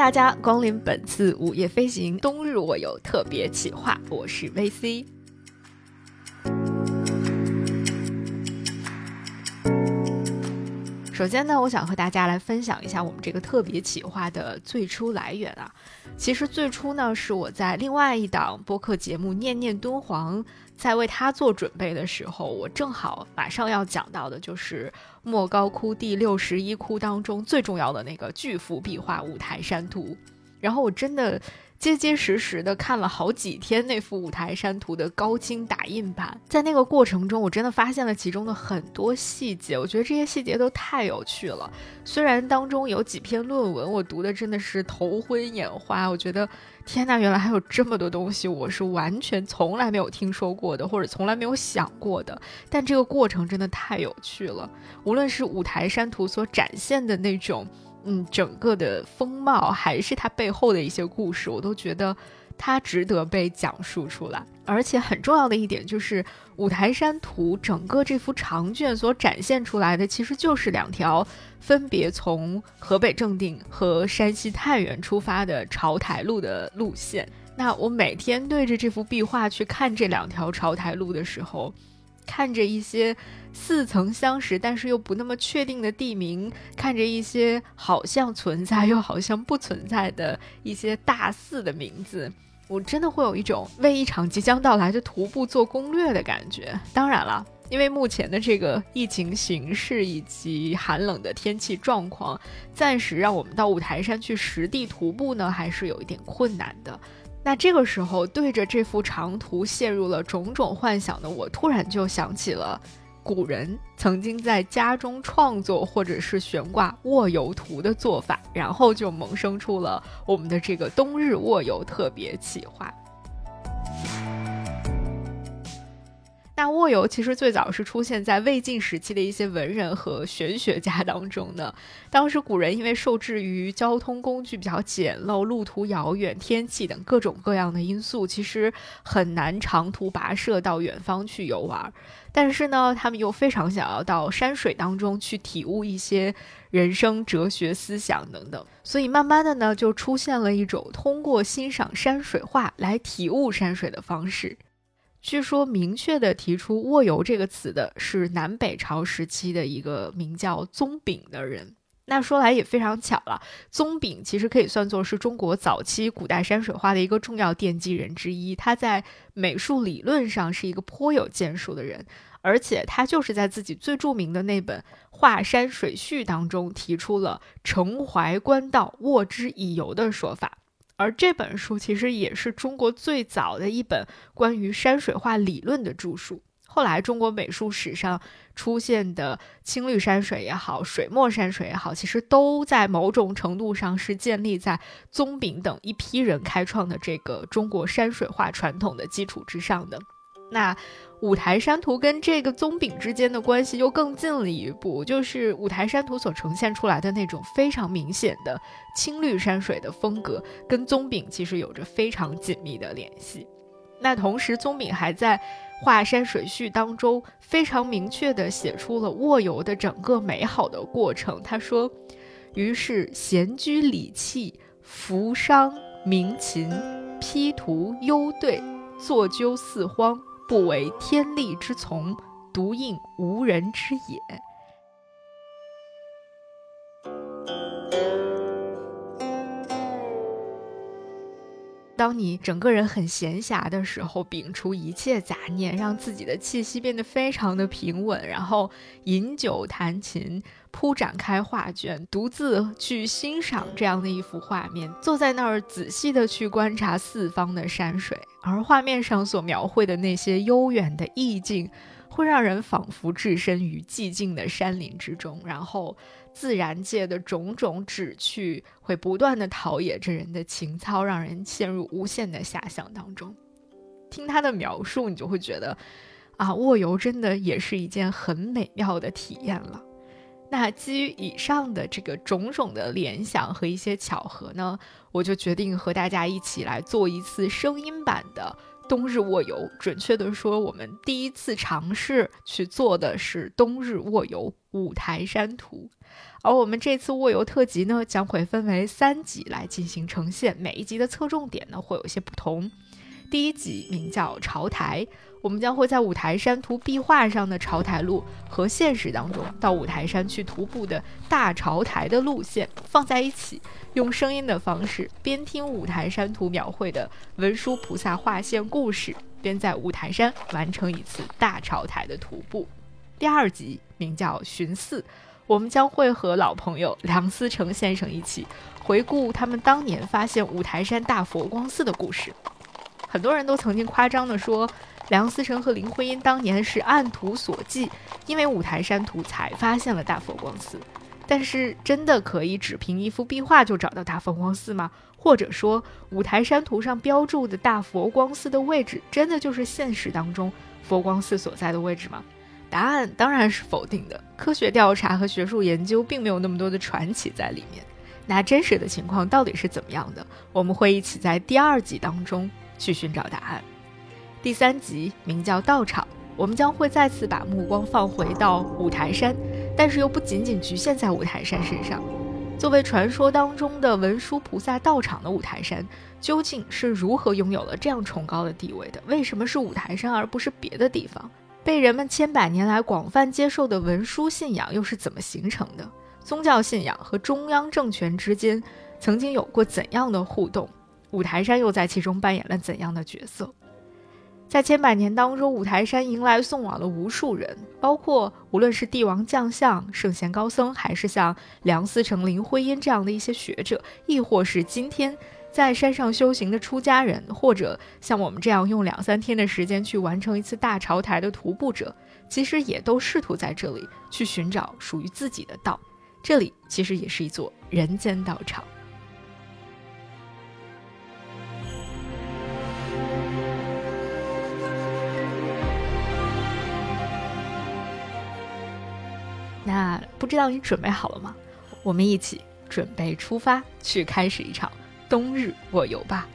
大家光临本次午夜飞行冬日我有特别企划，我是 VC。首先呢，我想和大家来分享一下我们这个特别企划的最初来源啊。其实最初呢，是我在另外一档播客节目《念念敦煌》在为它做准备的时候，我正好马上要讲到的就是莫高窟第六十一窟当中最重要的那个巨幅壁画《五台山图》，然后我真的。结结实实的看了好几天那幅五台山图的高清打印版，在那个过程中，我真的发现了其中的很多细节，我觉得这些细节都太有趣了。虽然当中有几篇论文，我读的真的是头昏眼花，我觉得天呐，原来还有这么多东西我是完全从来没有听说过的，或者从来没有想过的。但这个过程真的太有趣了，无论是五台山图所展现的那种。嗯，整个的风貌还是它背后的一些故事，我都觉得它值得被讲述出来。而且很重要的一点就是，《五台山图》整个这幅长卷所展现出来的，其实就是两条分别从河北正定和山西太原出发的朝台路的路线。那我每天对着这幅壁画去看这两条朝台路的时候，看着一些。似曾相识，但是又不那么确定的地名，看着一些好像存在又好像不存在的一些大寺的名字，我真的会有一种为一场即将到来的徒步做攻略的感觉。当然了，因为目前的这个疫情形势以及寒冷的天气状况，暂时让我们到五台山去实地徒步呢，还是有一点困难的。那这个时候，对着这幅长图陷入了种种幻想的我，突然就想起了。古人曾经在家中创作或者是悬挂卧游图的做法，然后就萌生出了我们的这个冬日卧游特别企划。那卧游其实最早是出现在魏晋时期的一些文人和玄学家当中的。当时古人因为受制于交通工具比较简陋、路途遥远、天气等各种各样的因素，其实很难长途跋涉到远方去游玩。但是呢，他们又非常想要到山水当中去体悟一些人生哲学思想等等。所以慢慢的呢，就出现了一种通过欣赏山水画来体悟山水的方式。据说，明确的提出“卧游”这个词的是南北朝时期的一个名叫宗炳的人。那说来也非常巧了，宗炳其实可以算作是中国早期古代山水画的一个重要奠基人之一。他在美术理论上是一个颇有建树的人，而且他就是在自己最著名的那本《画山水序》当中提出了“承怀官道，卧之以游”的说法。而这本书其实也是中国最早的一本关于山水画理论的著述。后来，中国美术史上出现的青绿山水也好，水墨山水也好，其实都在某种程度上是建立在宗炳等一批人开创的这个中国山水画传统的基础之上的。那五台山图跟这个宗炳之间的关系又更近了一步，就是五台山图所呈现出来的那种非常明显的青绿山水的风格，跟宗炳其实有着非常紧密的联系。那同时，宗炳还在《画山水序》当中非常明确地写出了卧游的整个美好的过程。他说：“于是闲居理器，扶商鸣琴，批图幽对，坐鸠四荒。”不为天力之从，独应无人之也。当你整个人很闲暇的时候，摒除一切杂念，让自己的气息变得非常的平稳，然后饮酒弹琴，铺展开画卷，独自去欣赏这样的一幅画面，坐在那儿仔细的去观察四方的山水，而画面上所描绘的那些悠远的意境。会让人仿佛置身于寂静的山林之中，然后自然界的种种旨趣会不断的陶冶着人的情操，让人陷入无限的遐想当中。听他的描述，你就会觉得，啊，卧游真的也是一件很美妙的体验了。那基于以上的这个种种的联想和一些巧合呢，我就决定和大家一起来做一次声音版的。冬日卧游，准确的说，我们第一次尝试去做的是冬日卧游五台山图。而我们这次卧游特辑呢，将会分为三集来进行呈现，每一集的侧重点呢会有些不同。第一集名叫朝台，我们将会在五台山图壁画上的朝台路和现实当中到五台山去徒步的大朝台的路线放在一起，用声音的方式边听五台山图描绘的文殊菩萨画线故事，边在五台山完成一次大朝台的徒步。第二集名叫寻寺，我们将会和老朋友梁思成先生一起回顾他们当年发现五台山大佛光寺的故事。很多人都曾经夸张地说，梁思成和林徽因当年是按图索骥，因为五台山图才发现了大佛光寺。但是，真的可以只凭一幅壁画就找到大佛光寺吗？或者说，五台山图上标注的大佛光寺的位置，真的就是现实当中佛光寺所在的位置吗？答案当然是否定的。科学调查和学术研究并没有那么多的传奇在里面。那真实的情况到底是怎么样的？我们会一起在第二集当中。去寻找答案。第三集名叫道场，我们将会再次把目光放回到五台山，但是又不仅仅局限在五台山身上。作为传说当中的文殊菩萨道场的五台山，究竟是如何拥有了这样崇高的地位的？为什么是五台山而不是别的地方？被人们千百年来广泛接受的文殊信仰又是怎么形成的？宗教信仰和中央政权之间曾经有过怎样的互动？五台山又在其中扮演了怎样的角色？在千百年当中，五台山迎来送往了无数人，包括无论是帝王将相、圣贤高僧，还是像梁思成、林徽因这样的一些学者，亦或是今天在山上修行的出家人，或者像我们这样用两三天的时间去完成一次大朝台的徒步者，其实也都试图在这里去寻找属于自己的道。这里其实也是一座人间道场。那不知道你准备好了吗？我们一起准备出发，去开始一场冬日卧游吧。